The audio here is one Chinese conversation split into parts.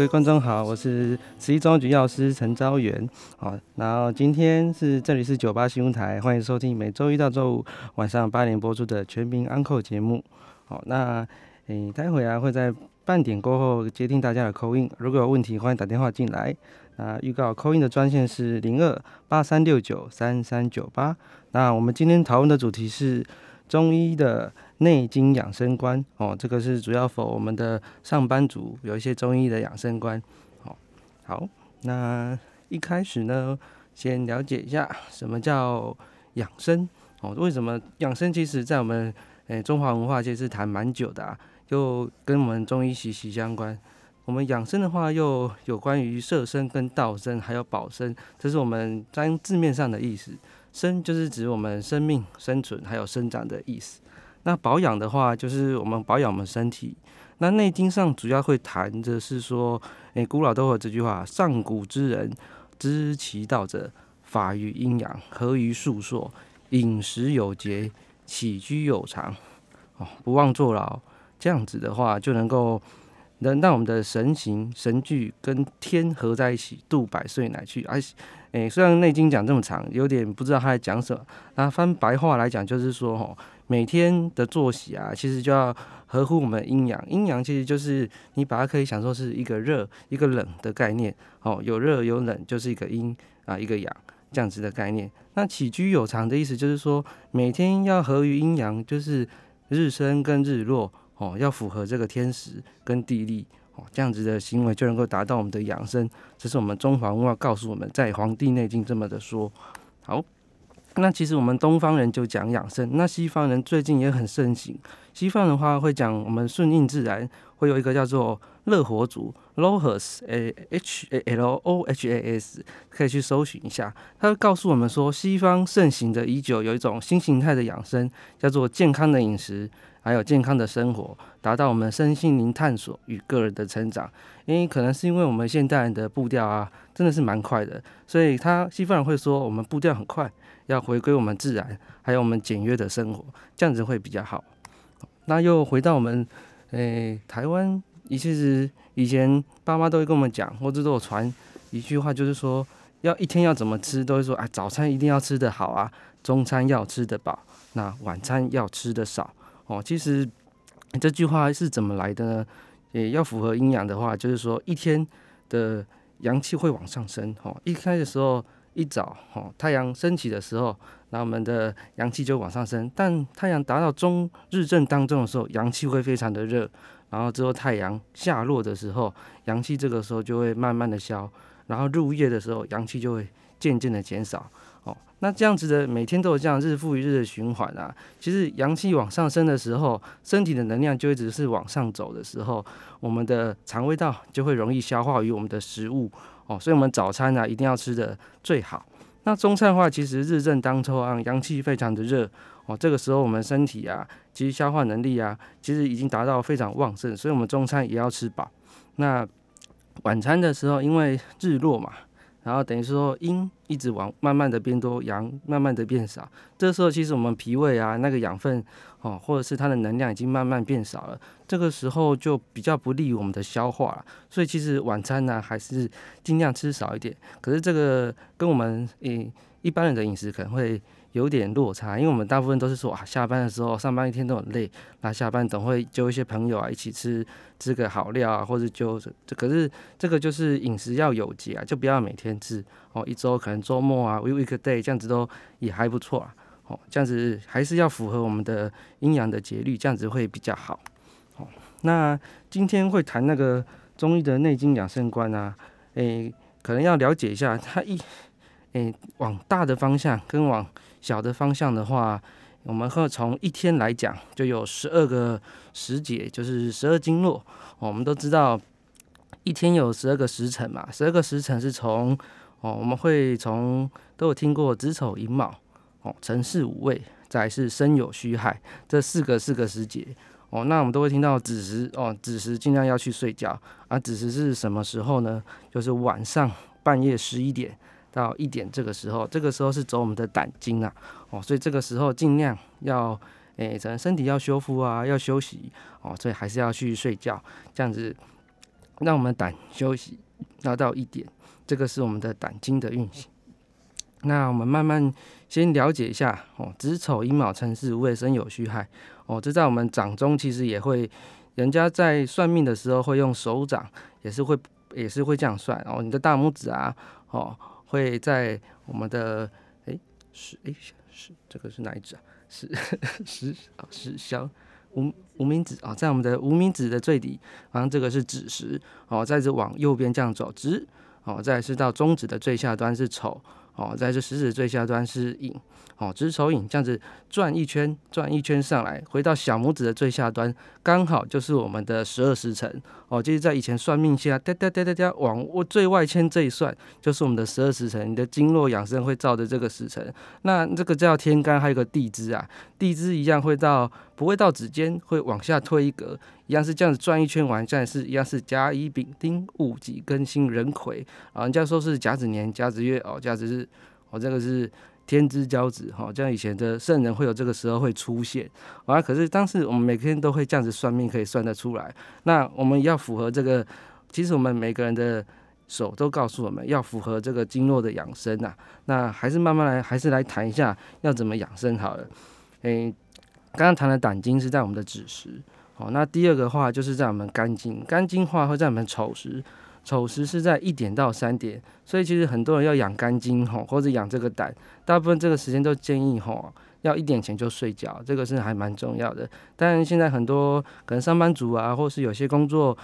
各位观众好，我是慈济中央局药师陈昭元。好，然后今天是这里是九八新闻台，欢迎收听每周一到周五晚上八点播出的全民安扣节目。好，那诶，待会啊会在半点过后接听大家的扣音，如果有问题欢迎打电话进来。那预告扣音的专线是零二八三六九三三九八。那我们今天讨论的主题是中医的。内经养生观哦，这个是主要否我们的上班族有一些中医的养生观。好，好，那一开始呢，先了解一下什么叫养生哦？为什么养生？其实，在我们诶中华文化界是谈蛮久的啊，又跟我们中医息息相关。我们养生的话，又有关于摄生、跟道生，还有保生，这是我们在字面上的意思。生就是指我们生命、生存还有生长的意思。那保养的话，就是我们保养我们身体。那《内经》上主要会谈的是说，诶，古老都有这句话：上古之人知其道者，法于阴阳，合于术数，饮食有节，起居有常，哦，不忘坐牢。这样子的话，就能够能让我们的神形神具跟天合在一起，度百岁乃去。而诶，虽然《内经》讲这么长，有点不知道他在讲什么。那翻白话来讲，就是说，吼。每天的作息啊，其实就要合乎我们阴阳。阴阳其实就是你把它可以想说是一个热一个冷的概念哦，有热有冷就是一个阴啊一个阳这样子的概念。那起居有常的意思就是说每天要合于阴阳，就是日升跟日落哦，要符合这个天时跟地利哦，这样子的行为就能够达到我们的养生。这是我们中华文化告诉我们在《黄帝内经》这么的说。好。那其实我们东方人就讲养生，那西方人最近也很盛行。西方的话会讲我们顺应自然，会有一个叫做乐活族 （Lohas） A H A L O H A S，可以去搜寻一下。他告诉我们说，西方盛行的已久，有一种新形态的养生，叫做健康的饮食，还有健康的生活，达到我们身心灵探索与个人的成长。因为可能是因为我们现代人的步调啊，真的是蛮快的，所以他西方人会说我们步调很快。要回归我们自然，还有我们简约的生活，这样子会比较好。那又回到我们，诶，台湾，其实以前爸妈都会跟我们讲，或者都有传一句话，就是说，要一天要怎么吃，都会说，啊，早餐一定要吃得好啊，中餐要吃得饱，那晚餐要吃得少。哦，其实这句话是怎么来的呢？也要符合阴阳的话，就是说，一天的阳气会往上升。哦，一开的时候。一早，哦，太阳升起的时候，那我们的阳气就往上升。但太阳达到中日正当中的时候，阳气会非常的热。然后之后太阳下落的时候，阳气这个时候就会慢慢的消。然后入夜的时候，阳气就会渐渐的减少。哦，那这样子的每天都有这样日复一日的循环啊。其实阳气往上升的时候，身体的能量就一直是往上走的时候，我们的肠胃道就会容易消化于我们的食物。哦，所以我们早餐呢一定要吃的最好。那中餐的话，其实日正当中啊，阳气非常的热哦，这个时候我们身体啊，其实消化能力啊，其实已经达到非常旺盛，所以我们中餐也要吃饱。那晚餐的时候，因为日落嘛。然后等于说阴一直往慢慢的变多，阳慢慢的变少。这时候其实我们脾胃啊那个养分哦，或者是它的能量已经慢慢变少了。这个时候就比较不利于我们的消化了。所以其实晚餐呢还是尽量吃少一点。可是这个跟我们诶一般人的饮食可能会。有点落差，因为我们大部分都是说啊，下班的时候上班一天都很累，那下班总会揪一些朋友啊一起吃吃个好料啊，或者揪这可是这个就是饮食要有节啊，就不要每天吃哦，一周可能周末啊，week day 这样子都也还不错啊，哦，这样子还是要符合我们的阴阳的节律，这样子会比较好。哦，那今天会谈那个中医的内经养生观啊，诶，可能要了解一下它一诶往大的方向跟往小的方向的话，我们会从一天来讲，就有十二个时节，就是十二经络。我们都知道一天有十二个时辰嘛，十二个时辰是从哦，我们会从都有听过子丑寅卯哦，辰巳午未，再是申酉戌亥这四个四个时节哦。那我们都会听到子时哦，子时尽量要去睡觉啊。子时是什么时候呢？就是晚上半夜十一点。到一点这个时候，这个时候是走我们的胆经啊，哦，所以这个时候尽量要，诶，咱身体要修复啊，要休息哦，所以还是要去睡觉，这样子让我们胆休息，那到一点，这个是我们的胆经的运行。那我们慢慢先了解一下哦，子丑寅卯辰巳午未申酉戌亥哦，这在我们掌中其实也会，人家在算命的时候会用手掌，也是会也是会这样算哦，你的大拇指啊，哦。会在我们的哎是哎是这个是哪一指啊？是是啊是小无无名指啊，在我们的无名指的最底，好像这个是指食哦，再是往右边这样走直哦，再是到中指的最下端是丑哦，在这食指最下端是寅。哦，子丑寅这样子转一圈，转一圈上来，回到小拇指的最下端，刚好就是我们的十二时辰。哦，就是在以前算命下，哒哒哒哒哒往最外圈这一算，就是我们的十二时辰。你的经络养生会照着这个时辰。那这个叫天干，还有个地支啊，地支一样会到，不会到指尖，会往下推一格，一样是这样子转一圈完，这样是一样是甲乙丙丁戊己庚辛壬癸啊，人家说是甲子年、甲子月哦，甲子日，哦，这个是。天之骄子，哈，像以前的圣人会有这个时候会出现，啊，可是当时我们每天都会这样子算命，可以算得出来。那我们要符合这个，其实我们每个人的手都告诉我们要符合这个经络的养生呐。那还是慢慢来，还是来谈一下要怎么养生好了。诶，刚刚谈的胆经是在我们的子时，好，那第二个话就是在我们肝经，肝经话会在我们丑时。丑时是在一点到三点，所以其实很多人要养肝经吼，或者养这个胆，大部分这个时间都建议吼，要一点前就睡觉，这个是还蛮重要的。但现在很多可能上班族啊，或是有些工作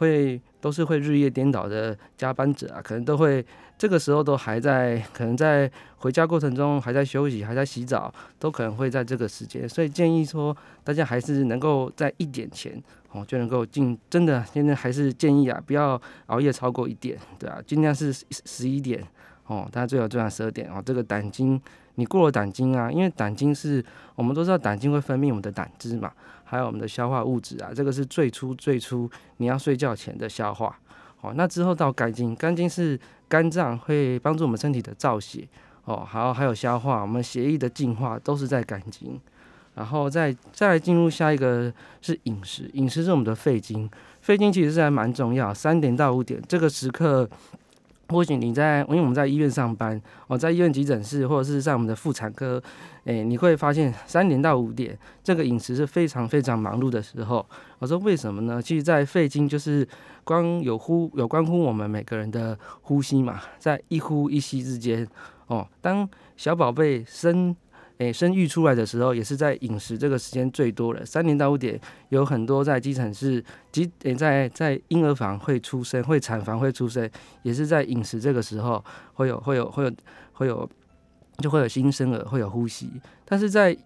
会都是会日夜颠倒的加班者啊，可能都会这个时候都还在，可能在回家过程中还在休息，还在洗澡，都可能会在这个时间，所以建议说大家还是能够在一点前。哦，就能够进，真的现在还是建议啊，不要熬夜超过一点，对啊，尽量是十一点哦，大家最好最晚十二点哦。这个胆经，你过了胆经啊，因为胆经是我们都知道胆经会分泌我们的胆汁嘛，还有我们的消化物质啊，这个是最初最初你要睡觉前的消化。哦，那之后到肝经，肝经是肝脏会帮助我们身体的造血哦，好还有消化，我们血液的净化都是在肝经。然后再再进入下一个是饮食，饮食是我们的肺经，肺经其实是还蛮重要，三点到五点这个时刻，或许你在，因为我们在医院上班，我在医院急诊室或者是在我们的妇产科，诶，你会发现三点到五点这个饮食是非常非常忙碌的时候。我说为什么呢？其实，在肺经就是光有呼有关乎我们每个人的呼吸嘛，在一呼一吸之间，哦，当小宝贝生。诶，生育出来的时候也是在饮食这个时间最多的，三点到五点有很多在急诊室、急诶在在婴儿房会出生，会产房会出生，也是在饮食这个时候会有会有会有会有就会有新生儿会有呼吸，但是在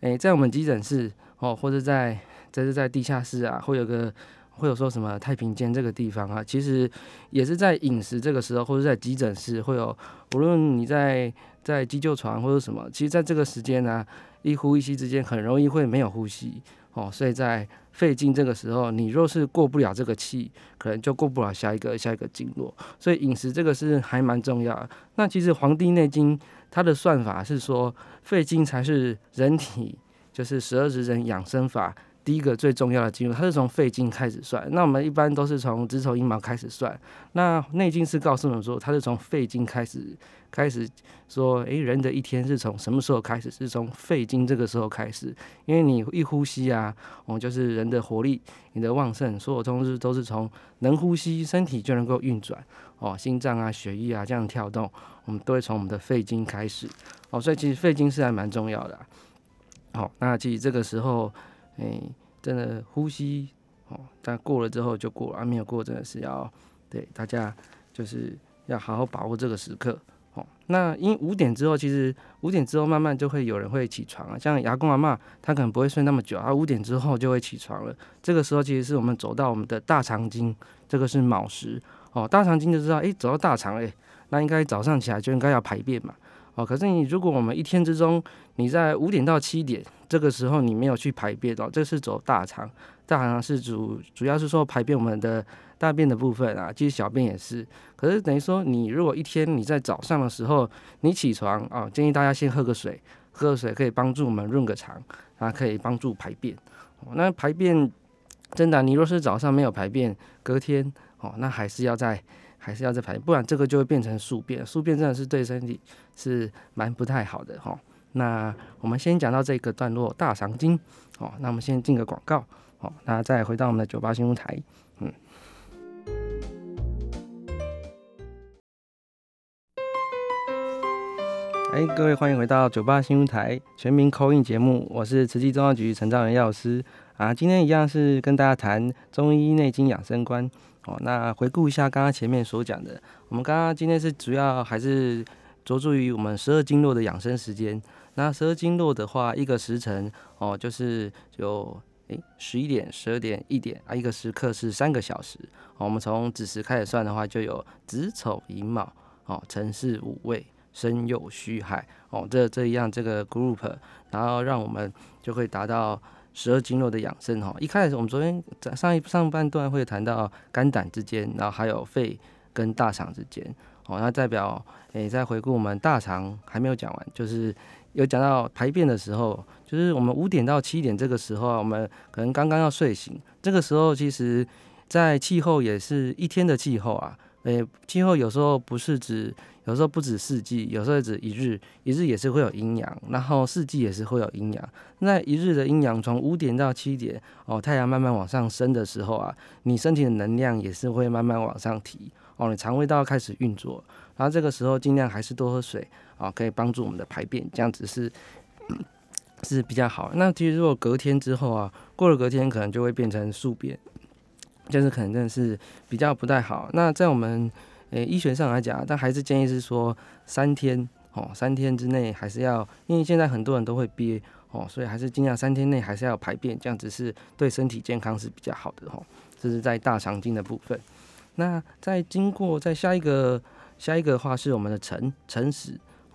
诶在我们急诊室哦，或者在这是在地下室啊，会有个会有说什么太平间这个地方啊，其实也是在饮食这个时候，或者在急诊室会有，无论你在。在急救床或者什么，其实在这个时间呢，一呼一吸之间很容易会没有呼吸哦，所以在肺经这个时候，你若是过不了这个气，可能就过不了下一个下一个经络，所以饮食这个是还蛮重要。那其实《黄帝内经》它的算法是说，肺经才是人体就是十二时辰养生法。第一个最重要的经络，它是从肺经开始算。那我们一般都是从子丑寅卯开始算。那内经是告诉我们说，它是从肺经开始，开始说，诶，人的一天是从什么时候开始？是从肺经这个时候开始。因为你一呼吸啊，我们就是人的活力，你的旺盛，所有东西都是从能呼吸，身体就能够运转哦，心脏啊、血液啊这样跳动，我们都会从我们的肺经开始哦。所以其实肺经是还蛮重要的。好，那其实这个时候。哎，真的呼吸哦，但过了之后就过了，啊，没有过真的是要对大家就是要好好把握这个时刻哦，那因为五点之后，其实五点之后慢慢就会有人会起床啊，像牙公阿妈，他可能不会睡那么久啊，五点之后就会起床了。这个时候其实是我们走到我们的大肠经，这个是卯时哦，大肠经就知道，诶，走到大肠诶，那应该早上起来就应该要排便嘛。哦，可是你如果我们一天之中，你在五点到七点这个时候你没有去排便哦，这是走大肠，大肠是主主要是说排便我们的大便的部分啊，其实小便也是。可是等于说你如果一天你在早上的时候你起床啊，建议大家先喝个水，喝个水可以帮助我们润个肠，啊，可以帮助排便。那排便真的，你若是早上没有排便，隔天哦，那还是要在。还是要再排，不然这个就会变成宿便。宿便真的是对身体是蛮不太好的哈。那我们先讲到这个段落，大肠经哦。那我们先进个广告哦，那再回到我们的九八新闻台，嗯。哎，各位欢迎回到九八新闻台全民口音节目，我是慈济中央局陈兆元药师啊。今天一样是跟大家谈中医内经养生观。哦，那回顾一下刚刚前面所讲的，我们刚刚今天是主要还是着重于我们十二经络的养生时间。那十二经络的话，一个时辰哦，就是有诶十一点、十二点、一点啊，一个时刻是三个小时。我们从子时开始算的话，就有子丑寅卯哦，辰巳午未申酉戌亥哦，这这一样这个 group，然后让我们就会达到。十二经络的养生哈，一开始我们昨天在上一上半段会谈到肝胆之间，然后还有肺跟大肠之间。哦，那代表诶在回顾我们大肠还没有讲完，就是有讲到排便的时候，就是我们五点到七点这个时候啊，我们可能刚刚要睡醒，这个时候其实在气候也是一天的气候啊，诶气候有时候不是指。有时候不止四季，有时候指一日，一日也是会有阴阳，然后四季也是会有阴阳。那一日的阴阳从五点到七点，哦，太阳慢慢往上升的时候啊，你身体的能量也是会慢慢往上提，哦，你肠胃道开始运作，然后这个时候尽量还是多喝水，啊，可以帮助我们的排便，这样子是是比较好。那其实如果隔天之后啊，过了隔天可能就会变成宿便，就是可能真的是比较不太好。那在我们诶，医学上来讲，但还是建议是说三天哦，三天之内还是要，因为现在很多人都会憋哦，所以还是尽量三天内还是要排便，这样子是对身体健康是比较好的哦。这是在大肠经的部分。那在经过在下一个下一个的话是我们的晨晨时，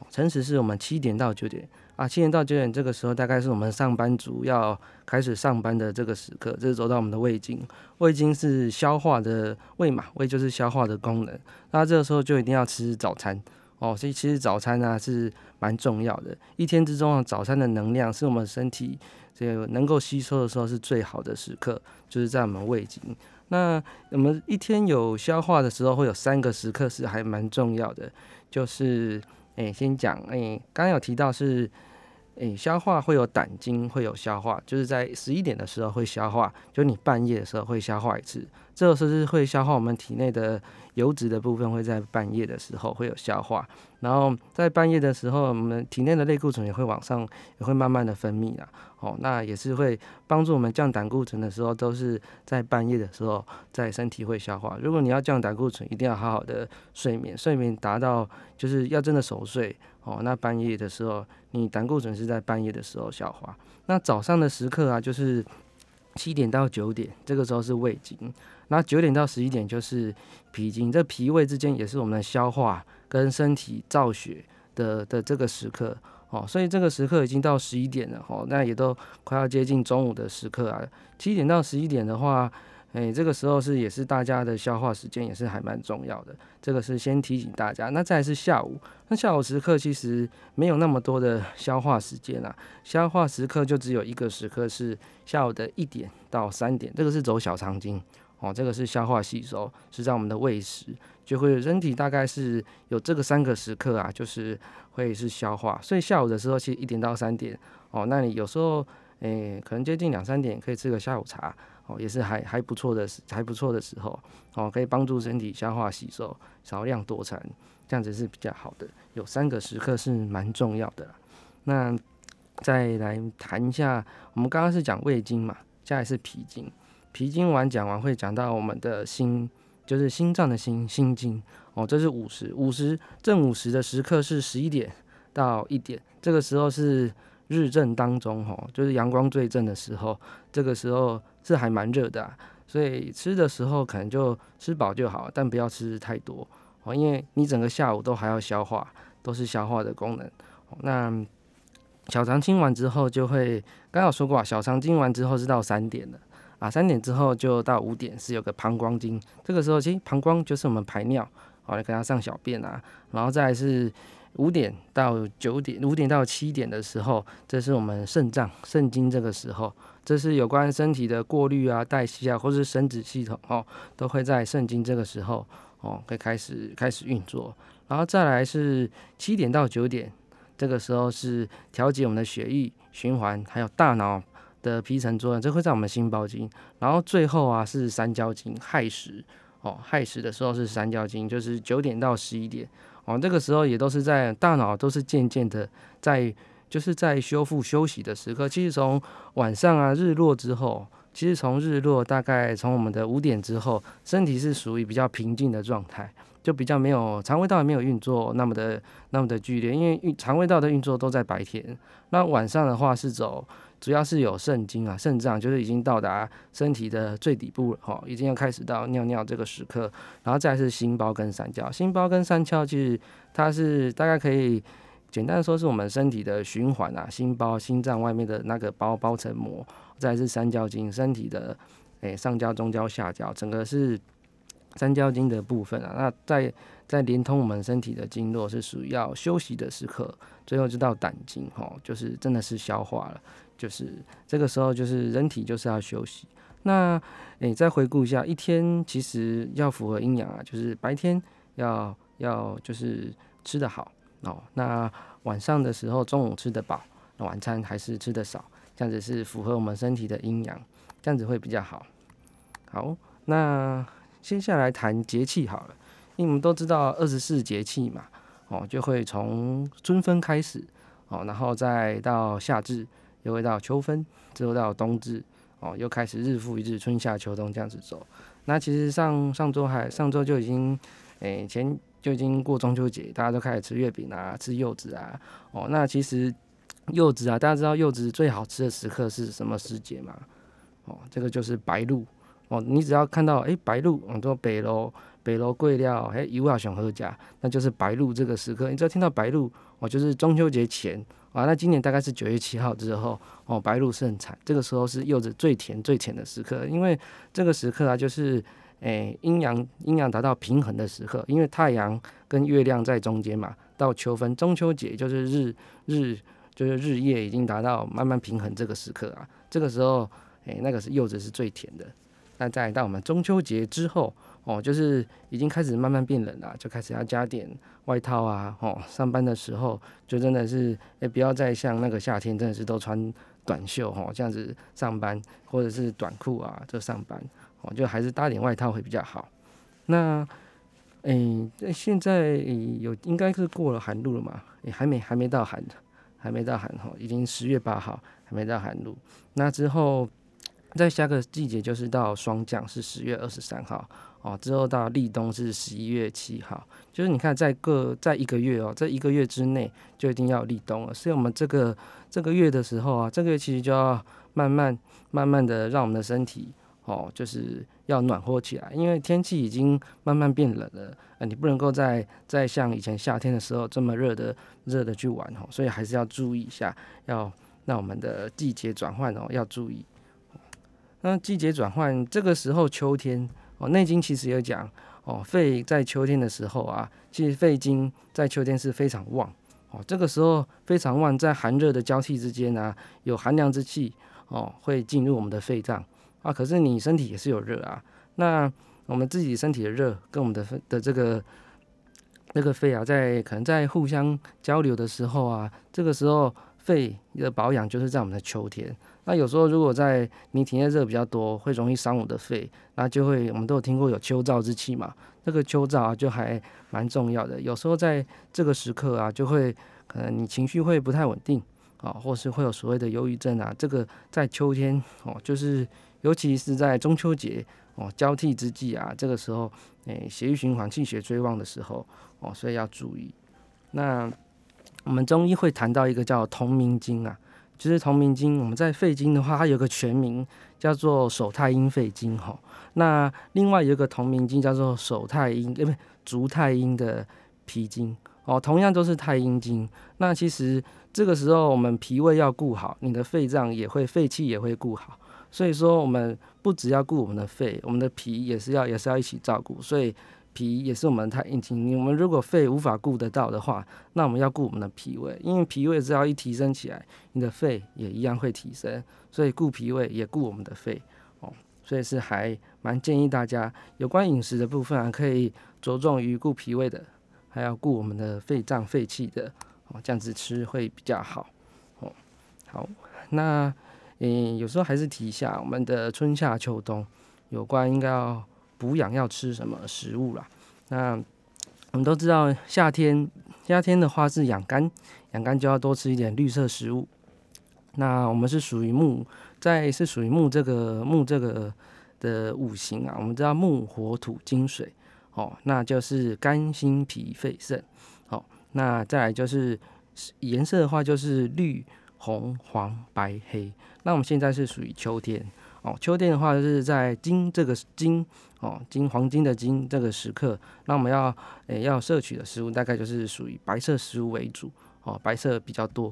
晨时是我们七点到九点。啊，七点到九点这个时候，大概是我们上班族要开始上班的这个时刻。这是走到我们的胃经，胃经是消化的胃嘛，胃就是消化的功能。那这个时候就一定要吃早餐哦。所以其实早餐呢是蛮重要的。一天之中啊，早餐的能量是我们身体这个能够吸收的时候是最好的时刻，就是在我们胃经。那我们一天有消化的时候，会有三个时刻是还蛮重要的，就是诶，先讲诶，刚刚有提到是。诶，消化会有胆经会有消化，就是在十一点的时候会消化，就你半夜的时候会消化一次，这个时候是会消化我们体内的油脂的部分，会在半夜的时候会有消化，然后在半夜的时候，我们体内的类固醇也会往上，也会慢慢的分泌啊，哦，那也是会帮助我们降胆固醇的时候，都是在半夜的时候在身体会消化。如果你要降胆固醇，一定要好好的睡眠，睡眠达到就是要真的熟睡。哦，那半夜的时候，你胆固醇是在半夜的时候消化。那早上的时刻啊，就是七点到九点，这个时候是胃经。那九点到十一点就是脾经。这脾胃之间也是我们的消化跟身体造血的的这个时刻。哦，所以这个时刻已经到十一点了。哦，那也都快要接近中午的时刻啊。七点到十一点的话。哎，这个时候是也是大家的消化时间，也是还蛮重要的。这个是先提醒大家。那再是下午，那下午时刻其实没有那么多的消化时间啊，消化时刻就只有一个时刻是下午的一点到三点，这个是走小肠经哦，这个是消化吸收，是在我们的胃食，就会人体大概是有这个三个时刻啊，就是会是消化。所以下午的时候其实一点到三点哦，那你有时候诶可能接近两三点可以吃个下午茶。哦，也是还还不错的时，还不错的时候，哦，可以帮助身体消化吸收，少量多餐，这样子是比较好的。有三个时刻是蛮重要的。那再来谈一下，我们刚刚是讲胃经嘛，现在是脾经。脾经完讲完会讲到我们的心就是心脏的心心经哦，这是午时，午时正午时的时刻是十一点到一点，这个时候是日正当中哈，就是阳光最正的时候，这个时候是还蛮热的，所以吃的时候可能就吃饱就好，但不要吃太多哦，因为你整个下午都还要消化，都是消化的功能。那小肠清完之后，就会刚刚说过啊，小肠清完之后是到三点的啊，三点之后就到五点是有个膀胱经，这个时候其实膀胱就是我们排尿，好，你给它上小便啊，然后再是五点到九点，五点到七点的时候，这是我们肾脏肾经这个时候，这是有关身体的过滤啊、代谢啊，或是生殖系统哦，都会在肾经这个时候哦，会开始开始运作，然后再来是七点到九点。这个时候是调节我们的血液循环，还有大脑的皮层作用，这会在我们心包经。然后最后啊是三焦经亥时，哦亥时的时候是三焦经，就是九点到十一点，哦这个时候也都是在大脑都是渐渐的在就是在修复休息的时刻。其实从晚上啊日落之后，其实从日落大概从我们的五点之后，身体是属于比较平静的状态。就比较没有肠胃道没有运作那么的那么的剧烈，因为运肠胃道的运作都在白天。那晚上的话是走，主要是有肾经啊，肾脏就是已经到达身体的最底部了哈，已经要开始到尿尿这个时刻。然后再是心包跟三焦，心包跟三焦其实它是大概可以简单的说是我们身体的循环啊，心包心脏外面的那个包包层膜，再是三焦经，身体的诶上焦、中焦、下焦，整个是。三焦经的部分啊，那在在连通我们身体的经络是属于要休息的时刻，最后就到胆经哈，就是真的是消化了，就是这个时候就是人体就是要休息。那你再回顾一下，一天其实要符合阴阳啊，就是白天要要就是吃得好哦，那晚上的时候中午吃得饱，晚餐还是吃得少，这样子是符合我们身体的阴阳，这样子会比较好。好，那。接下来谈节气好了，因为我们都知道二十四节气嘛，哦，就会从春分开始，哦，然后再到夏至，又会到秋分，之后到冬至，哦，又开始日复一日，春夏秋冬这样子走。那其实上上周还上周就已经，诶，前就已经过中秋节，大家都开始吃月饼啊，吃柚子啊，哦，那其实柚子啊，大家知道柚子最好吃的时刻是什么时节吗？哦，这个就是白露。哦，你只要看到哎白露，我说北楼北楼贵料，哎油啊熊喝家，那就是白露这个时刻。你只要听到白露，哦就是中秋节前啊，那今年大概是九月七号之后，哦白露盛产，这个时候是柚子最甜最甜的时刻，因为这个时刻啊就是诶阴阳阴阳达到平衡的时刻，因为太阳跟月亮在中间嘛，到秋分中秋节就是日日就是日夜已经达到慢慢平衡这个时刻啊，这个时候诶那个是柚子是最甜的。那再到我们中秋节之后，哦，就是已经开始慢慢变冷了，就开始要加点外套啊，哦，上班的时候就真的是，哎，不要再像那个夏天，真的是都穿短袖哈，这样子上班，或者是短裤啊，就上班，哦，就还是搭点外套会比较好。那，哎，现在有应该是过了寒露了嘛？哎，还没，还没到寒，还没到寒哈，已经十月八号，还没到寒露。那之后。在下个季节就是到霜降，是十月二十三号哦。之后到立冬是十一月七号，就是你看在各在一个月哦，这一个月之内就一定要立冬了。所以我们这个这个月的时候啊，这个月其实就要慢慢慢慢的让我们的身体哦，就是要暖和起来，因为天气已经慢慢变冷了啊，你不能够再再像以前夏天的时候这么热的热的去玩哦，所以还是要注意一下，要让我们的季节转换哦要注意。那季节转换这个时候，秋天哦，《内经》其实有讲哦，肺在秋天的时候啊，其实肺经在秋天是非常旺哦。这个时候非常旺，在寒热的交替之间啊，有寒凉之气哦，会进入我们的肺脏啊。可是你身体也是有热啊，那我们自己身体的热跟我们的的这个那个肺啊，在可能在互相交流的时候啊，这个时候肺的保养就是在我们的秋天。那有时候如果在你体内热比较多，会容易伤我的肺，那就会我们都有听过有秋燥之气嘛，这个秋燥啊就还蛮重要的。有时候在这个时刻啊，就会可能你情绪会不太稳定啊，或是会有所谓的忧郁症啊，这个在秋天哦，就是尤其是在中秋节哦交替之际啊，这个时候诶血液循环、气血追旺的时候哦，所以要注意。那我们中医会谈到一个叫同名经啊，就是同名经。我们在肺经的话，它有个全名叫做手太阴肺经哈。那另外有一个同名经叫做手太阴，对不？足太阴的脾经哦，同样都是太阴经。那其实这个时候我们脾胃要顾好，你的肺脏也会肺气也会顾好。所以说我们不只要顾我们的肺，我们的脾也是要也是要一起照顾。所以脾也是我们太阴经。我们如果肺无法顾得到的话，那我们要顾我们的脾胃，因为脾胃只要一提升起来，你的肺也一样会提升。所以顾脾胃也顾我们的肺哦。所以是还蛮建议大家有关饮食的部分啊，可以着重于顾脾胃的，还要顾我们的肺脏肺气的哦，这样子吃会比较好哦。好，那嗯，有时候还是提一下我们的春夏秋冬有关应该要补养要吃什么食物啦。那我们都知道夏天夏天的话是养肝，养肝就要多吃一点绿色食物。那我们是属于木。在是属于木这个木这个的五行啊，我们知道木火土金水哦，那就是肝心脾肺肾哦。那再来就是颜色的话，就是绿红黄白黑。那我们现在是属于秋天哦，秋天的话就是在金这个金哦金黄金的金这个时刻，那我们要诶要摄取的食物大概就是属于白色食物为主哦，白色比较多。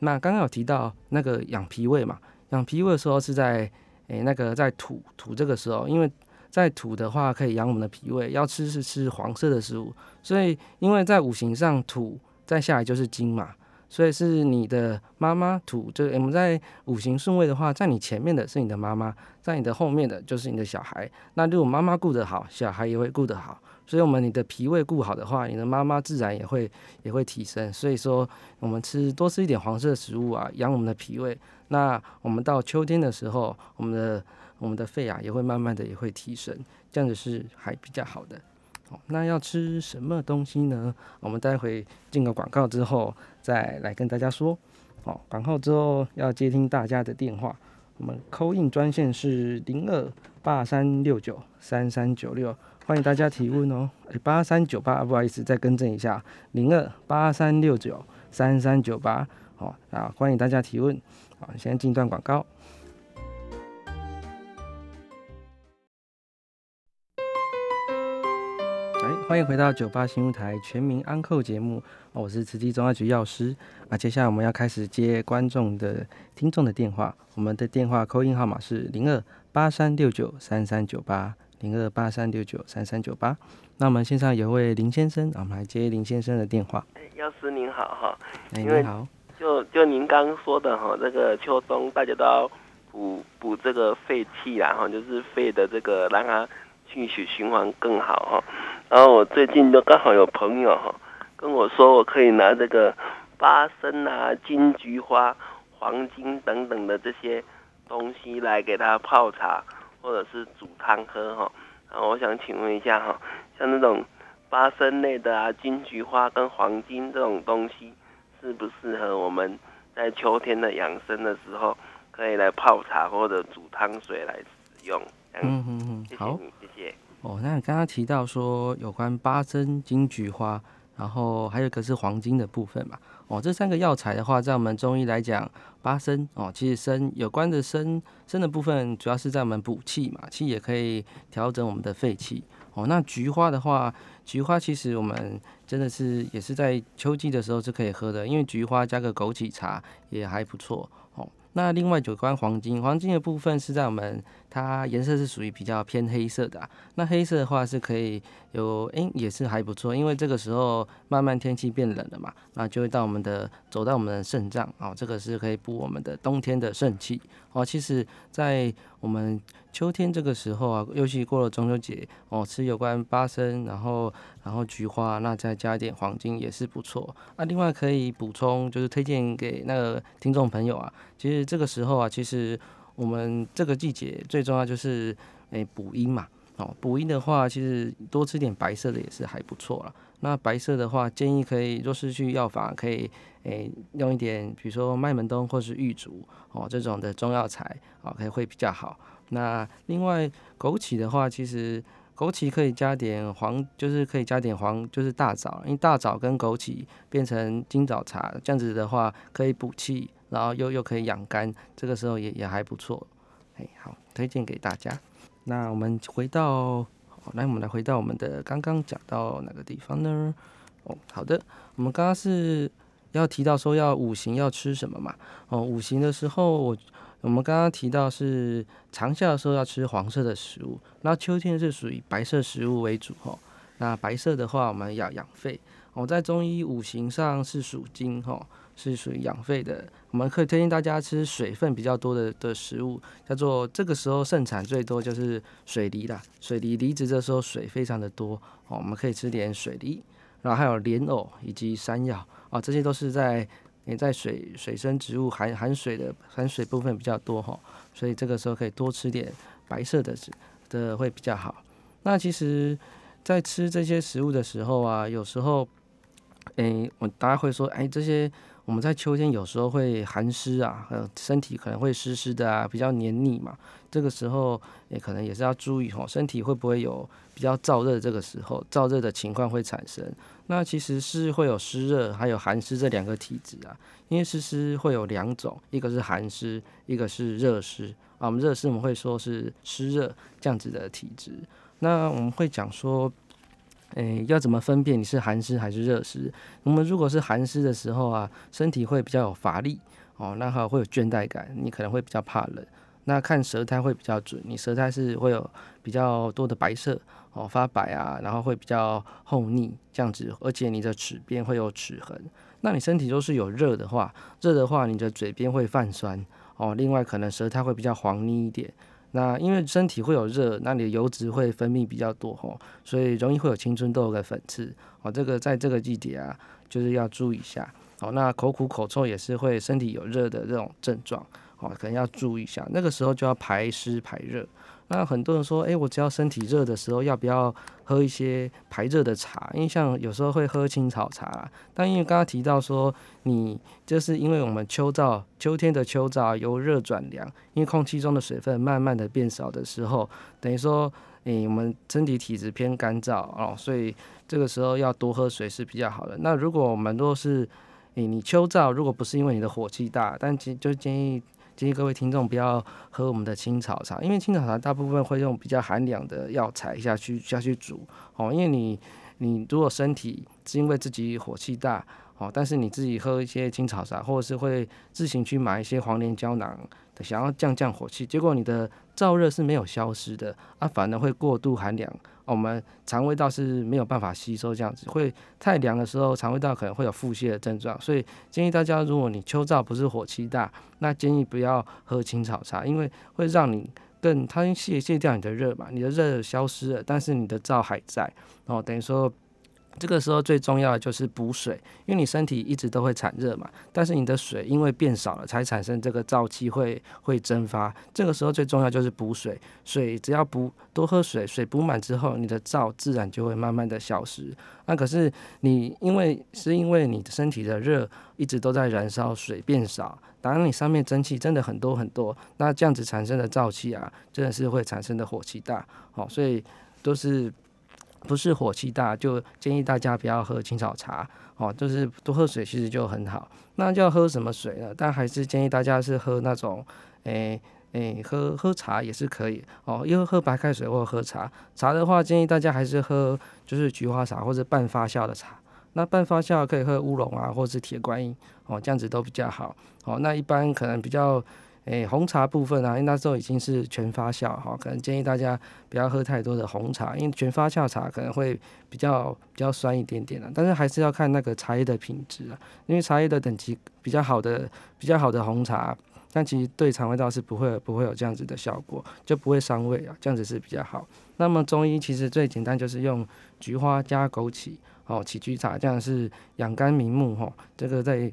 那刚刚有提到那个养脾胃嘛。养脾胃的时候是在诶那个在土土这个时候，因为在土的话可以养我们的脾胃，要吃是吃黄色的食物，所以因为在五行上土再下来就是金嘛，所以是你的妈妈土，就我们在五行顺位的话，在你前面的是你的妈妈，在你的后面的就是你的小孩。那如果妈妈顾得好，小孩也会顾得好。所以，我们你的脾胃顾好的话，你的妈妈自然也会也会提升。所以说，我们吃多吃一点黄色食物啊，养我们的脾胃。那我们到秋天的时候，我们的我们的肺啊，也会慢慢的也会提升，这样子是还比较好的。好，那要吃什么东西呢？我们待会进个广告之后，再来跟大家说。好，广告之后要接听大家的电话，我们扣印专线是零二八三六九三三九六。欢迎大家提问哦，八三九八，不好意思，再更正一下，零二八三六九三三九八，好啊，欢迎大家提问，好，先进段广告。欢迎回到九八新闻台全民安扣节目，我是慈济中药局药师啊，接下来我们要开始接观众的听众的电话，我们的电话扣音号码是零二八三六九三三九八。零二八三六九三三九八，那我们线上有位林先生，我们来接林先生的电话。药师您好哈，哎，您好，就就您刚说的哈，这个秋冬大家都要补补这个肺气啦哈，就是肺的这个让它气血循环更好哈。然后我最近就刚好有朋友哈跟我说，我可以拿这个八参啊、金菊花、黄金等等的这些东西来给他泡茶。或者是煮汤喝哈，然后我想请问一下哈，像那种八参类的啊，金菊花跟黄金这种东西，适不适合我们在秋天的养生的时候，可以来泡茶或者煮汤水来使用？嗯嗯嗯，好，谢谢。哦，那你刚刚提到说有关八珍、金菊花，然后还有一个是黄金的部分嘛？哦，这三个药材的话，在我们中医来讲，八参哦，其实参有关的参参的部分，主要是在我们补气嘛，气也可以调整我们的肺气。哦，那菊花的话，菊花其实我们真的是也是在秋季的时候是可以喝的，因为菊花加个枸杞茶也还不错。哦，那另外有关黄金，黄金的部分是在我们。它颜色是属于比较偏黑色的，啊那黑色的话是可以有，诶，也是还不错，因为这个时候慢慢天气变冷了嘛，那就会到我们的走到我们的肾脏啊，这个是可以补我们的冬天的肾气哦。其实，在我们秋天这个时候啊，尤其过了中秋节哦，吃有关八参，然后然后菊花，那再加一点黄金也是不错。那另外可以补充，就是推荐给那个听众朋友啊，其实这个时候啊，其实。我们这个季节最重要就是诶补阴嘛，哦补阴的话，其实多吃点白色的也是还不错了。那白色的话，建议可以若是去药房可以诶用一点，比如说麦门冬或是玉竹哦这种的中药材哦，可以会比较好那另外枸杞的话，其实枸杞可以加点黄，就是可以加点黄，就是大枣，因为大枣跟枸杞变成金枣茶，这样子的话可以补气，然后又又可以养肝，这个时候也也还不错。哎，好，推荐给大家。那我们回到，来，我们来回到我们的刚刚讲到哪个地方呢？哦，好的，我们刚刚是要提到说要五行要吃什么嘛？哦，五行的时候，我我们刚刚提到是长夏的时候要吃黄色的食物，那秋天是属于白色食物为主哈。那白色的话，我们要养肺。我在中医五行上是属金哈。是属于养肺的，我们可以推荐大家吃水分比较多的的食物，叫做这个时候盛产最多就是水梨啦。水梨梨子这时候水非常的多哦，我们可以吃点水梨，然后还有莲藕以及山药啊，这些都是在你在水水生植物含含水的含水部分比较多哈，所以这个时候可以多吃点白色的的会比较好。那其实，在吃这些食物的时候啊，有时候，诶，我大家会说，哎，这些。我们在秋天有时候会寒湿啊，呃，身体可能会湿湿的啊，比较黏腻嘛。这个时候也可能也是要注意哦，身体会不会有比较燥热？这个时候燥热的情况会产生。那其实是会有湿热还有寒湿这两个体质啊。因为湿湿会有两种，一个是寒湿，一个是热湿啊。我们热湿我们会说是湿热这样子的体质。那我们会讲说。诶，要怎么分辨你是寒湿还是热湿？我们如果是寒湿的时候啊，身体会比较有乏力哦，那还会有倦怠感，你可能会比较怕冷。那看舌苔会比较准，你舌苔是会有比较多的白色哦，发白啊，然后会比较厚腻这样子，而且你的齿边会有齿痕。那你身体都是有热的话，热的话你的嘴边会泛酸哦，另外可能舌苔会比较黄腻一点。那因为身体会有热，那你的油脂会分泌比较多吼，所以容易会有青春痘的粉刺哦。这个在这个季节啊，就是要注意一下哦。那口苦口臭也是会身体有热的这种症状哦，可能要注意一下。那个时候就要排湿排热。那很多人说，哎，我只要身体热的时候，要不要喝一些排热的茶？因为像有时候会喝青草茶，但因为刚刚提到说，你就是因为我们秋燥，秋天的秋燥由热转凉，因为空气中的水分慢慢的变少的时候，等于说，诶，我们身体体质偏干燥哦，所以这个时候要多喝水是比较好的。那如果我们都是，诶，你秋燥如果不是因为你的火气大，但就建议。建议各位听众不要喝我们的青草茶，因为青草茶大部分会用比较寒凉的药材下去下去煮哦。因为你你如果身体是因为自己火气大哦，但是你自己喝一些青草茶，或者是会自行去买一些黄连胶囊，想要降降火气，结果你的燥热是没有消失的啊，反而会过度寒凉。我们肠胃道是没有办法吸收这样子，会太凉的时候，肠胃道可能会有腹泻的症状，所以建议大家，如果你秋燥不是火气大，那建议不要喝青草茶，因为会让你更它泄泄掉你的热嘛，你的热消失了，但是你的燥还在，哦等于说。这个时候最重要的就是补水，因为你身体一直都会产热嘛，但是你的水因为变少了，才产生这个燥气会会蒸发。这个时候最重要就是补水，水只要补多喝水，水补满之后，你的燥自然就会慢慢的消失。那可是你因为是因为你的身体的热一直都在燃烧，水变少，当然你上面蒸汽真的很多很多，那这样子产生的燥气啊，真的是会产生的火气大。好，所以都是。不是火气大，就建议大家不要喝青草茶哦，就是多喝水，其实就很好。那要喝什么水呢？但还是建议大家是喝那种，诶诶，喝喝茶也是可以哦，因为喝白开水或喝茶。茶的话，建议大家还是喝就是菊花茶或者半发酵的茶。那半发酵可以喝乌龙啊，或是铁观音哦，这样子都比较好哦。那一般可能比较。诶，红茶部分啊，因为那时候已经是全发酵哈，可能建议大家不要喝太多的红茶，因为全发酵茶可能会比较比较酸一点点的。但是还是要看那个茶叶的品质啊，因为茶叶的等级比较好的比较好的红茶，但其实对肠胃道是不会不会有这样子的效果，就不会伤胃啊，这样子是比较好。那么中医其实最简单就是用菊花加枸杞哦，杞菊茶这样是养肝明目哈，这个在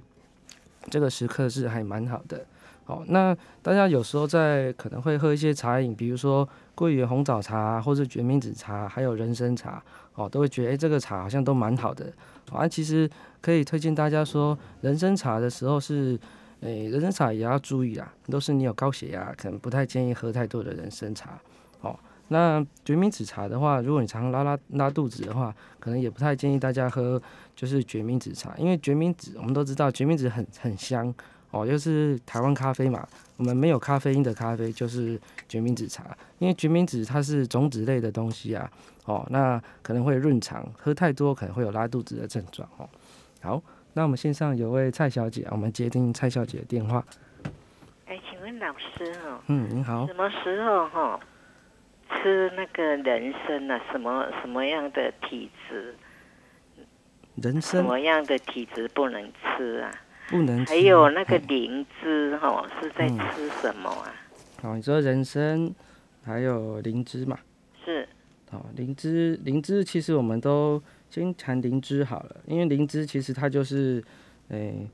这个时刻是还蛮好的。哦，那大家有时候在可能会喝一些茶饮，比如说桂圆红枣茶，或者决明子茶，还有人参茶，哦，都会觉得哎，这个茶好像都蛮好的。啊，其实可以推荐大家说，人参茶的时候是，诶，人参茶也要注意啊，都是你有高血压，可能不太建议喝太多的人参茶。哦，那决明子茶的话，如果你常常拉拉拉肚子的话，可能也不太建议大家喝，就是决明子茶，因为决明子我们都知道，决明子很很香哦，就是台湾咖啡嘛，我们没有咖啡因的咖啡就是决明子茶，因为决明子它是种子类的东西啊，哦，那可能会润肠，喝太多可能会有拉肚子的症状哦。好。那我们线上有位蔡小姐，我们接听蔡小姐的电话。哎，请问老师哦，嗯，您好，什么时候哈吃那个人参呢？什么什么样的体质？人参什么样的体质不能吃啊？不能。还有那个灵芝哈，是在吃什么啊？哦，你说人参还有灵芝嘛？是。哦，灵芝，灵芝其实我们都。先谈灵芝好了，因为灵芝其实它就是，诶，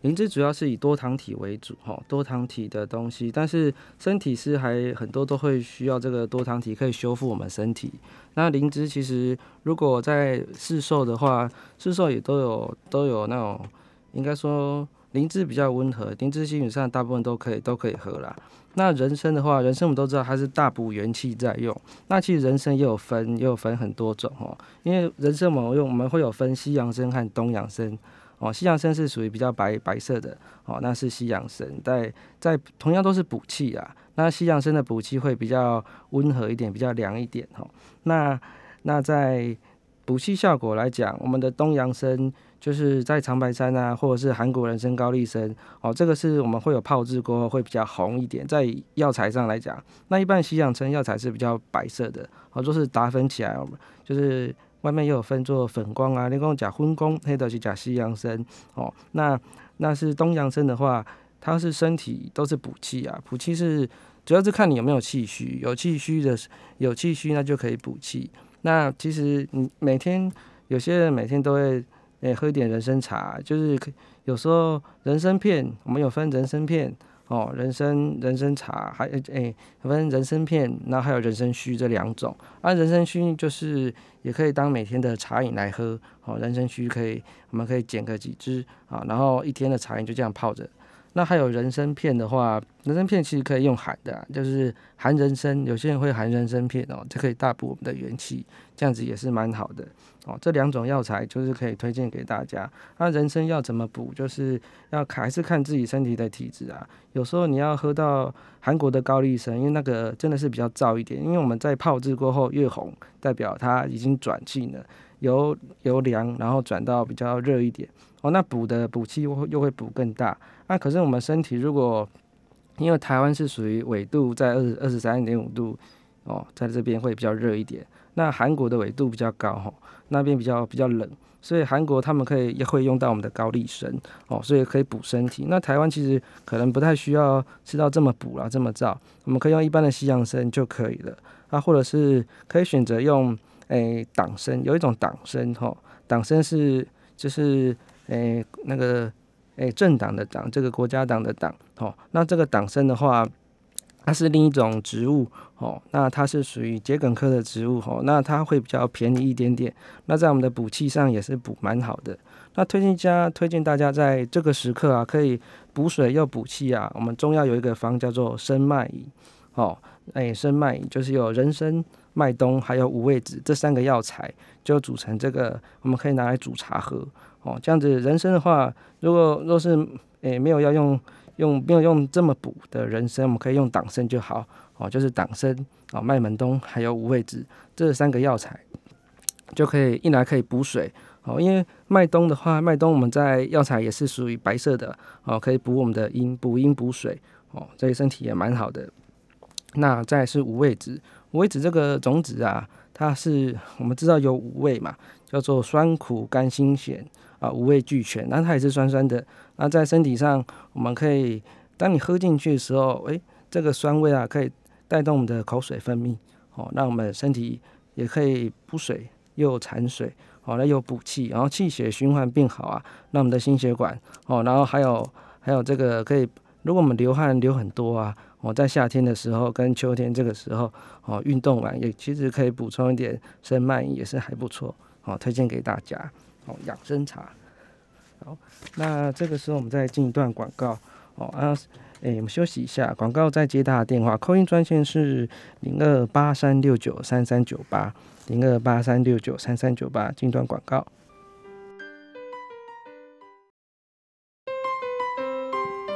灵芝主要是以多糖体为主，哈，多糖体的东西，但是身体是还很多都会需要这个多糖体可以修复我们身体。那灵芝其实如果在市售的话，市售也都有都有那种，应该说灵芝比较温和，灵芝基本上大部分都可以都可以喝啦。那人参的话，人参我们都知道它是大补元气在用。那其实人参也有分，也有分很多种哦。因为人参我们用我们会有分西洋参和东洋参哦。西洋参是属于比较白白色的哦，那是西洋参，在在同样都是补气啊。那西洋参的补气会比较温和一点，比较凉一点哦。那那在补气效果来讲，我们的东洋参。就是在长白山啊，或者是韩国人参、高丽参哦，这个是我们会有泡制过后会比较红一点。在药材上来讲，那一般西洋参药材是比较白色的哦，都是打粉起来，就是外面又有分做粉光啊，你跟我讲荤光，黑的是假西洋参哦。那那是东洋参的话，它是身体都是补气啊，补气是主要是看你有没有气虚，有气虚的有气虚那就可以补气。那其实你每天有些人每天都会。诶，喝一点人参茶，就是有时候人参片，我们有分人参片哦，人参人参茶，还诶分人参片，然后还有人参须这两种。啊，人参须就是也可以当每天的茶饮来喝哦，人参须可以，我们可以剪个几支啊，然后一天的茶饮就这样泡着。那还有人参片的话，人参片其实可以用含的，就是含人参，有些人会含人参片哦，就可以大补我们的元气，这样子也是蛮好的哦。这两种药材就是可以推荐给大家。那人参要怎么补，就是要还是看自己身体的体质啊。有时候你要喝到韩国的高丽参，因为那个真的是比较燥一点，因为我们在泡制过后越红，代表它已经转气了，由由凉然后转到比较热一点。哦，那补的补气又又会补更大。那可是我们身体如果，因为台湾是属于纬度在二十二十三点五度，哦，在这边会比较热一点。那韩国的纬度比较高哈，那边比较比较冷，所以韩国他们可以也会用到我们的高丽参哦，所以可以补身体。那台湾其实可能不太需要吃到这么补啦，这么燥，我们可以用一般的西洋参就可以了。啊，或者是可以选择用诶党参，有一种党参哈，党参是就是。诶，那个诶，政党的党，这个国家党的党，哦，那这个党参的话，它是另一种植物，哦，那它是属于桔梗科的植物，哦，那它会比较便宜一点点，那在我们的补气上也是补蛮好的。那推荐家推荐大家在这个时刻啊，可以补水又补气啊。我们中药有一个方叫做生脉饮，哦，诶，生脉饮就是有人参、麦冬还有五味子这三个药材，就组成这个，我们可以拿来煮茶喝。哦，这样子人参的话，如果若是诶没有要用用没有用这么补的人参，我们可以用党参就好。哦，就是党参、哦麦门冬还有五味子这三个药材，就可以一来可以补水。哦，因为麦冬的话，麦冬我们在药材也是属于白色的。哦，可以补我们的阴，补阴补水。哦，对身体也蛮好的。那再是五味子，五味子这个种子啊，它是我们知道有五味嘛，叫做酸苦甘辛咸。啊，五味俱全，那它也是酸酸的。那在身体上，我们可以，当你喝进去的时候，诶，这个酸味啊，可以带动我们的口水分泌，哦，让我们身体也可以补水，又产水，哦，那又补气，然后气血循环变好啊，让我们的心血管，哦，然后还有还有这个可以，如果我们流汗流很多啊，哦，在夏天的时候跟秋天这个时候，哦，运动完也其实可以补充一点生脉，也是还不错，哦，推荐给大家。哦，养生茶。好，那这个时候我们再进一段广告。哦啊，诶，我们休息一下，广告再接大家电话，扣音专线是零二八三六九三三九八零二八三六九三三九八，进段广告。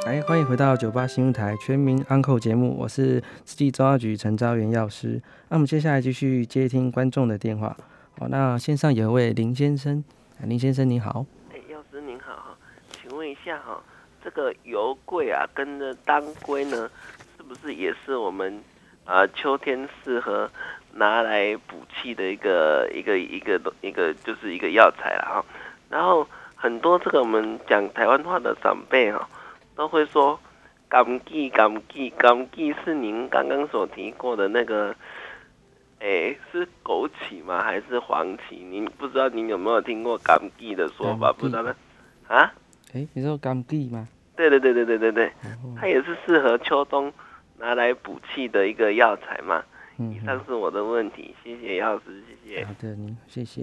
来，欢迎回到九八新闻台全民安扣节目，我是慈济中药局陈昭元药师。那我们接下来继续接听观众的电话。好，那线上有一位林先生，林先生您好。哎，药师您好哈，请问一下哈，这个油桂啊，跟着当归呢，是不是也是我们啊秋天适合拿来补气的一个一个一个一个就是一个药材了哈？然后很多这个我们讲台湾话的长辈哈。都会说，甘地甘地甘地是您刚刚所提过的那个，哎，是枸杞吗？还是黄芪？您不知道您有没有听过甘地的说法？不知道呢？啊？哎，你说甘地吗？对对对对对对对，它也是适合秋冬拿来补气的一个药材嘛。以上是我的问题，谢谢药师，谢谢。好的，您谢谢。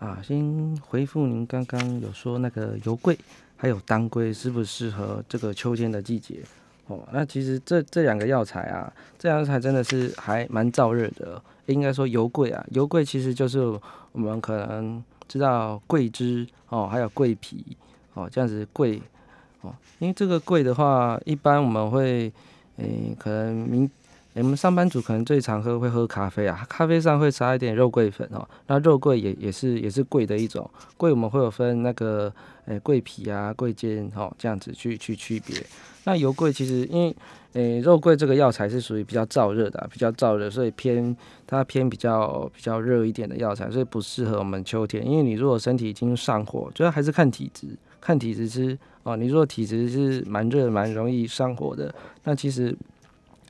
啊，先回复您刚刚有说那个油桂。还有当归适不适合这个秋天的季节？哦，那其实这这两个药材啊，这两个材真的是还蛮燥热的。应该说油桂啊，油桂其实就是我们可能知道桂枝哦，还有桂皮哦，这样子桂哦，因为这个桂的话，一般我们会诶，可能明。我们上班族可能最常喝会喝咖啡啊，咖啡上会撒一点肉桂粉哦。那肉桂也也是也是桂的一种，桂我们会有分那个诶桂皮啊、桂尖哦这样子去去区别。那油桂其实因为诶肉桂这个药材是属于比较燥热的，比较燥热，所以偏它偏比较比较热一点的药材，所以不适合我们秋天。因为你如果身体已经上火，主要还是看体质，看体质是哦。你如果体质是蛮热、蛮容易上火的，那其实。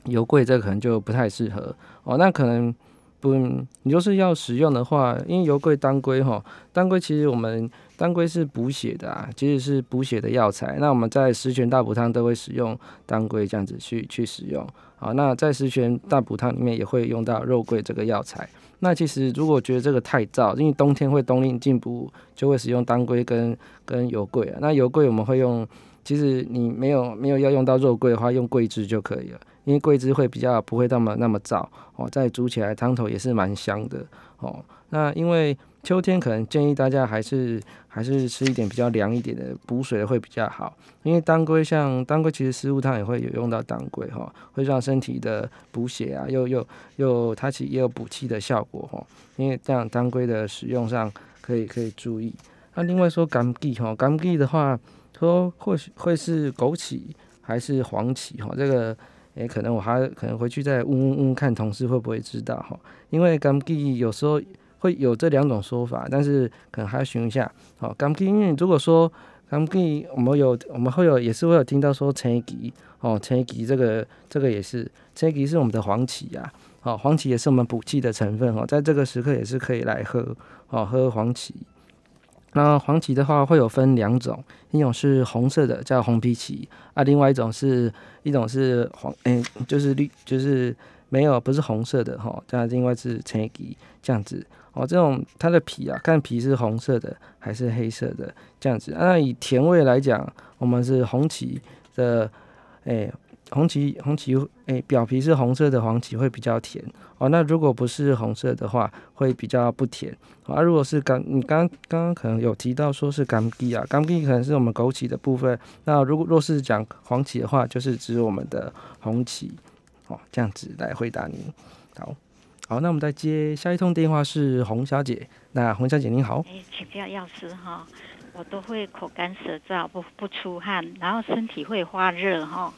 油桂这可能就不太适合哦，那可能不，你就是要使用的话，因为油桂、当归哈，当归其实我们当归是补血的啊，其实是补血的药材。那我们在十全大补汤都会使用当归这样子去去使用啊。那在十全大补汤里面也会用到肉桂这个药材。那其实如果觉得这个太燥，因为冬天会冬令进补，就会使用当归跟跟油桂啊。那油桂我们会用，其实你没有没有要用到肉桂的话，用桂枝就可以了。因为桂枝会比较不会那么那么燥哦，再煮起来汤头也是蛮香的哦。那因为秋天可能建议大家还是还是吃一点比较凉一点的补水的会比较好。因为当归像当归其实食物汤也会有用到当归哈，会让身体的补血啊，又又又它其实也有补气的效果哈。因为这样当归的使用上可以可以注意。那另外说甘地哈，甘地的话说或许会是枸杞还是黄芪哈，这个。诶，可能我还可能回去再问问问看同事会不会知道哈，因为甘地有时候会有这两种说法，但是可能还要询一下。好，甘地因为如果说甘地，我们有我们会有也是会有听到说陈皮哦，陈皮这个这个也是陈皮是我们的黄芪呀，好，黄芪也是我们补气的成分哦，在这个时刻也是可以来喝哦，喝黄芪。那黄芪的话会有分两种，一种是红色的叫红皮芪啊，另外一种是一种是黄诶，就是绿就是没有不是红色的哈，这样另外是陈皮这样子哦，这种它的皮啊，看皮是红色的还是黑色的这样子。那以甜味来讲，我们是红芪的诶。红芪，红芪，诶，表皮是红色的黄芪会比较甜哦。那如果不是红色的话，会比较不甜啊。如果是刚，你刚刚刚可能有提到说是甘地啊，甘地可能是我们枸杞的部分。那如果若是讲黄芪的话，就是指我们的红芪哦。这样子来回答您。好，好，那我们再接下一通电话是洪小姐。那洪小姐您好，哎，请不要药师哈，我都会口干舌燥，不不出汗，然后身体会发热哈。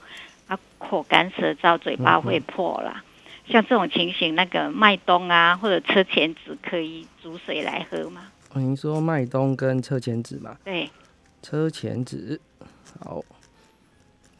啊，口干舌燥，嘴巴会破啦。像这种情形，那个麦冬啊，或者车前子可以煮水来喝吗？您说麦冬跟车前子嘛？对，车前子。好，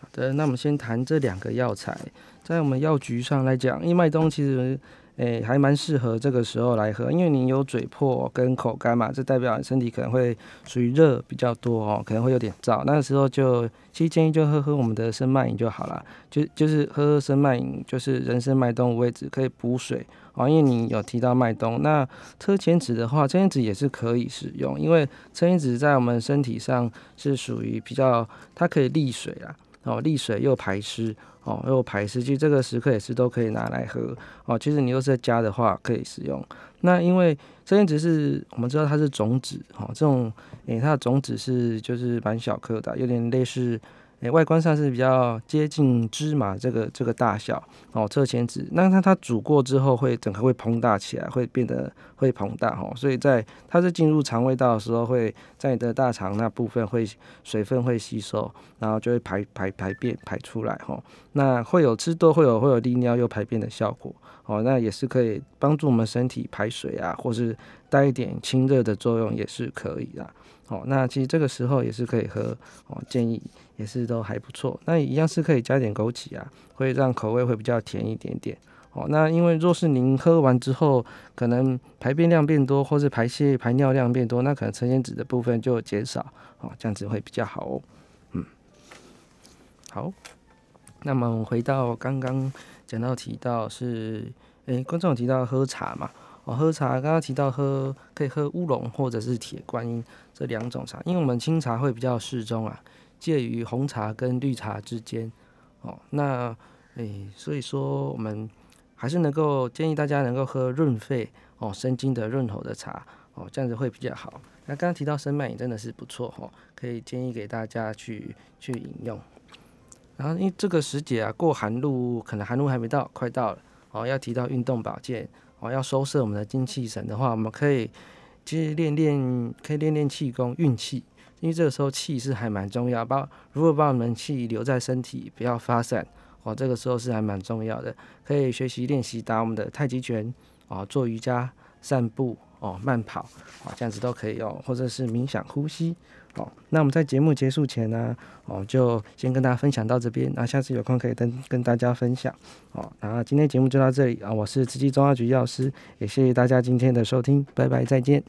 好的，那我们先谈这两个药材，在我们药局上来讲，因为麦冬其实。诶，还蛮适合这个时候来喝，因为你有嘴破跟口干嘛，这代表你身体可能会属于热比较多哦，可能会有点燥。那时候就其实建议就喝喝我们的生麦饮就好了，就就是喝喝生麦饮，就是人参麦冬位置可以补水哦。因为你有提到麦冬，那车前子的话，车前子也是可以使用，因为车前子在我们身体上是属于比较它可以利水啊。哦，利水又排湿哦，又排湿，其实这个时刻也是都可以拿来喝哦。其实你又是在家的话可以使用。那因为生鲜植是我们知道它是种子哦，这种诶它的种子是就是蛮小颗的，有点类似。诶，外观上是比较接近芝麻这个这个大小哦，侧前子。那它它煮过之后会整个会膨大起来，会变得会膨大哈，所以在它是进入肠胃道的时候，会在你的大肠那部分会水分会吸收，然后就会排排排便排出来哈。那会有吃多会有会有利尿又排便的效果哦，那也是可以帮助我们身体排水啊，或是带一点清热的作用也是可以的。哦，那其实这个时候也是可以喝哦，建议也是都还不错。那一样是可以加点枸杞啊，会让口味会比较甜一点点。哦，那因为若是您喝完之后，可能排便量变多，或是排泄排尿量变多，那可能成仙脂的部分就减少哦，这样子会比较好哦。嗯，好，那么我回到刚刚讲到提到是，诶，观众有提到喝茶嘛？哦，喝茶刚刚提到喝可以喝乌龙或者是铁观音这两种茶，因为我们清茶会比较适中啊，介于红茶跟绿茶之间。哦，那诶，所以说我们还是能够建议大家能够喝润肺哦、生津的润喉的茶哦，这样子会比较好。那刚刚提到生脉也真的是不错哦，可以建议给大家去去饮用。然后因为这个时节啊，过寒露，可能寒露还没到，快到了哦，要提到运动保健。哦，要收摄我们的精气神的话，我们可以其实练练，可以练练气功、运气，因为这个时候气是还蛮重要，把如果把我们气留在身体，不要发散，哦，这个时候是还蛮重要的。可以学习练习打我们的太极拳，哦，做瑜伽、散步，哦，慢跑，哦，这样子都可以哦，或者是冥想呼吸。哦，那我们在节目结束前呢，哦，就先跟大家分享到这边，那下次有空可以跟跟大家分享。哦，那今天节目就到这里啊，我是慈济中药局药师，也谢谢大家今天的收听，拜拜，再见。